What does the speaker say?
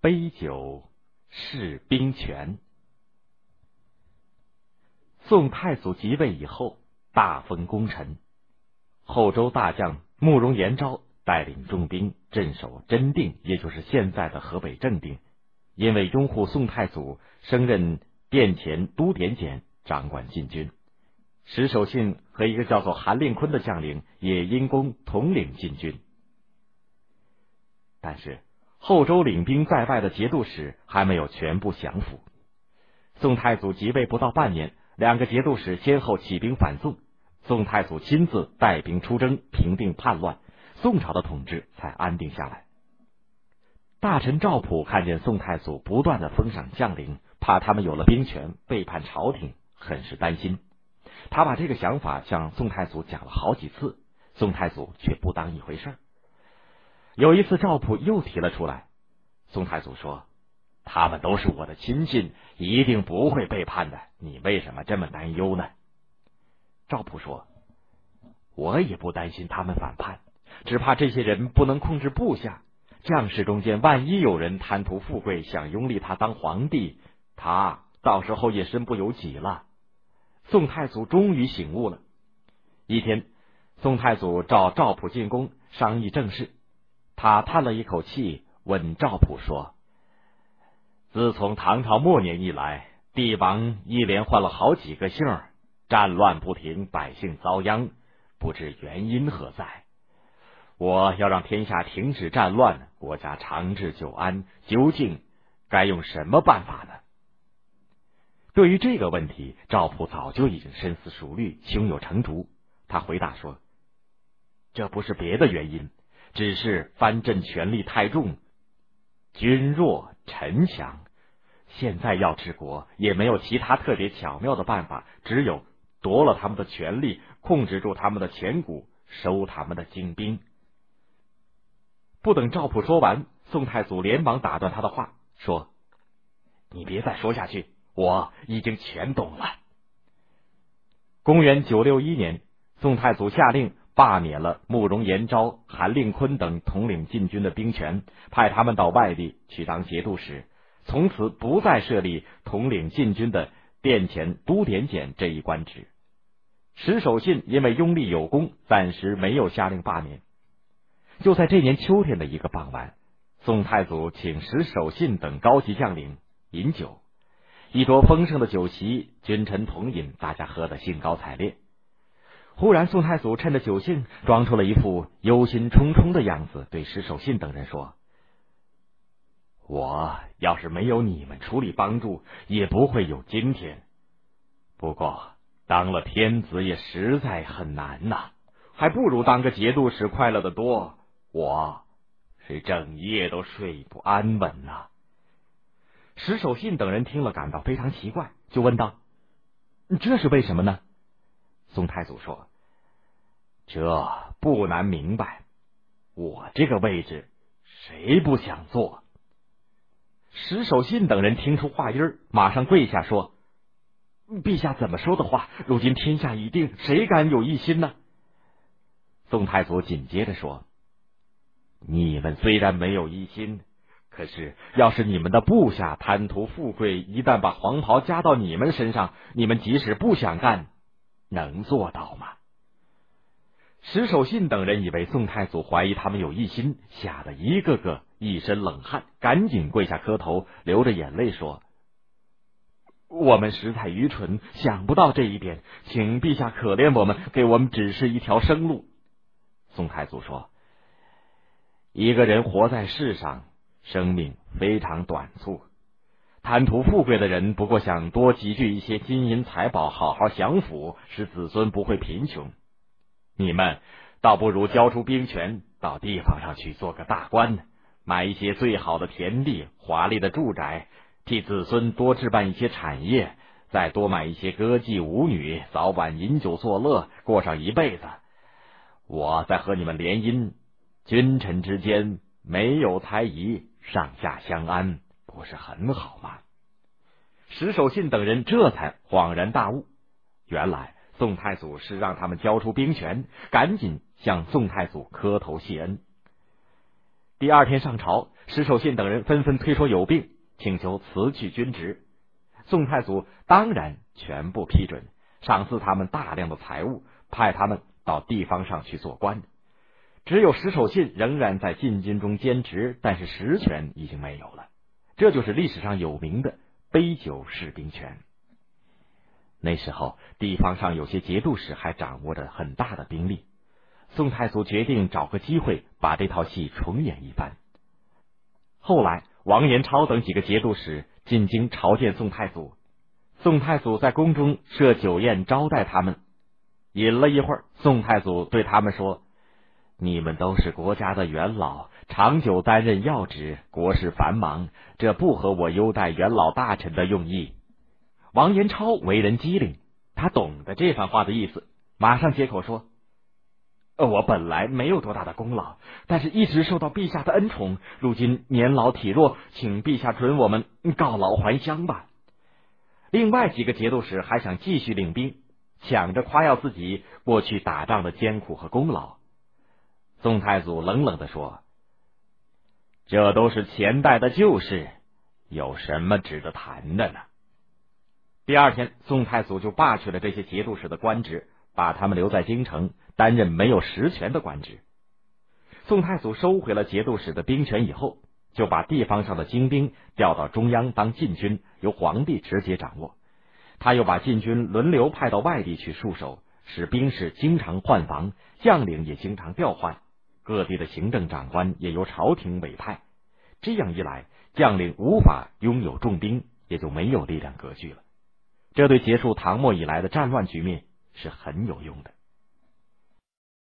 杯酒释兵权。宋太祖即位以后，大封功臣。后周大将慕容延昭带领重兵镇守真定，也就是现在的河北正定。因为拥护宋太祖，升任殿前都点检，掌管禁军。石守信和一个叫做韩令坤的将领也因功统领禁军。但是。后周领兵在外的节度使还没有全部降服。宋太祖即位不到半年，两个节度使先后起兵反宋，宋太祖亲自带兵出征，平定叛乱，宋朝的统治才安定下来。大臣赵普看见宋太祖不断的封赏将领，怕他们有了兵权背叛朝廷，很是担心。他把这个想法向宋太祖讲了好几次，宋太祖却不当一回事儿。有一次，赵普又提了出来。宋太祖说：“他们都是我的亲信，一定不会背叛的。你为什么这么担忧呢？”赵普说：“我也不担心他们反叛，只怕这些人不能控制部下。将士中间万一有人贪图富贵，想拥立他当皇帝，他到时候也身不由己了。”宋太祖终于醒悟了。一天，宋太祖召赵普进宫商议政事。他叹了一口气，问赵普说：“自从唐朝末年以来，帝王一连换了好几个姓，战乱不停，百姓遭殃，不知原因何在？我要让天下停止战乱，国家长治久安，究竟该用什么办法呢？”对于这个问题，赵普早就已经深思熟虑，胸有成竹。他回答说：“这不是别的原因。”只是藩镇权力太重，君弱臣强。现在要治国，也没有其他特别巧妙的办法，只有夺了他们的权力，控制住他们的钱谷，收他们的精兵。不等赵普说完，宋太祖连忙打断他的话，说：“你别再说下去，我已经全懂了。”公元九六一年，宋太祖下令。罢免了慕容延昭、韩令坤等统领禁军的兵权，派他们到外地去当节度使，从此不再设立统领禁军的殿前都点检这一官职。石守信因为拥立有功，暂时没有下令罢免。就在这年秋天的一个傍晚，宋太祖请石守信等高级将领饮酒，一桌丰盛的酒席，君臣同饮，大家喝得兴高采烈。忽然，宋太祖趁着酒兴，装出了一副忧心忡忡的样子，对石守信等人说：“我要是没有你们出力帮助，也不会有今天。不过，当了天子也实在很难呐，还不如当个节度使快乐的多。我是整夜都睡不安稳呐。”石守信等人听了，感到非常奇怪，就问道：“这是为什么呢？”宋太祖说。这不难明白，我这个位置谁不想坐？石守信等人听出话音儿马上跪下说：“陛下怎么说的话？如今天下已定，谁敢有异心呢？”宋太祖紧接着说：“你们虽然没有异心，可是要是你们的部下贪图富贵，一旦把黄袍加到你们身上，你们即使不想干，能做到吗？”石守信等人以为宋太祖怀疑他们有异心，吓得一个个一身冷汗，赶紧跪下磕头，流着眼泪说：“我们实在愚蠢，想不到这一点，请陛下可怜我们，给我们指示一条生路。”宋太祖说：“一个人活在世上，生命非常短促，贪图富贵的人不过想多积聚一些金银财宝，好好享福，使子孙不会贫穷。”你们倒不如交出兵权，到地方上去做个大官，买一些最好的田地、华丽的住宅，替子孙多置办一些产业，再多买一些歌妓舞女，早晚饮酒作乐，过上一辈子。我再和你们联姻，君臣之间没有猜疑，上下相安，不是很好吗？石守信等人这才恍然大悟，原来。宋太祖是让他们交出兵权，赶紧向宋太祖磕头谢恩。第二天上朝，石守信等人纷纷推说有病，请求辞去军职。宋太祖当然全部批准，赏赐他们大量的财物，派他们到地方上去做官。只有石守信仍然在禁军中兼职，但是实权已经没有了。这就是历史上有名的杯酒释兵权。那时候，地方上有些节度使还掌握着很大的兵力。宋太祖决定找个机会把这套戏重演一番。后来，王延超等几个节度使进京朝见宋太祖，宋太祖在宫中设酒宴招待他们。饮了一会儿，宋太祖对他们说。你们都是国家的元老，长久担任要职，国事繁忙，这不合我优待元老大臣的用意。王延超为人机灵，他懂得这番话的意思，马上接口说：“我本来没有多大的功劳，但是一直受到陛下的恩宠，如今年老体弱，请陛下准我们告老还乡吧。”另外几个节度使还想继续领兵，抢着夸耀自己过去打仗的艰苦和功劳。宋太祖冷冷的说：“这都是前代的旧事，有什么值得谈的呢？”第二天，宋太祖就罢去了这些节度使的官职，把他们留在京城担任没有实权的官职。宋太祖收回了节度使的兵权以后，就把地方上的精兵调到中央当禁军，由皇帝直接掌握。他又把禁军轮流派到外地去戍守，使兵士经常换防，将领也经常调换。各地的行政长官也由朝廷委派，这样一来，将领无法拥有重兵，也就没有力量割据了。这对结束唐末以来的战乱局面是很有用的。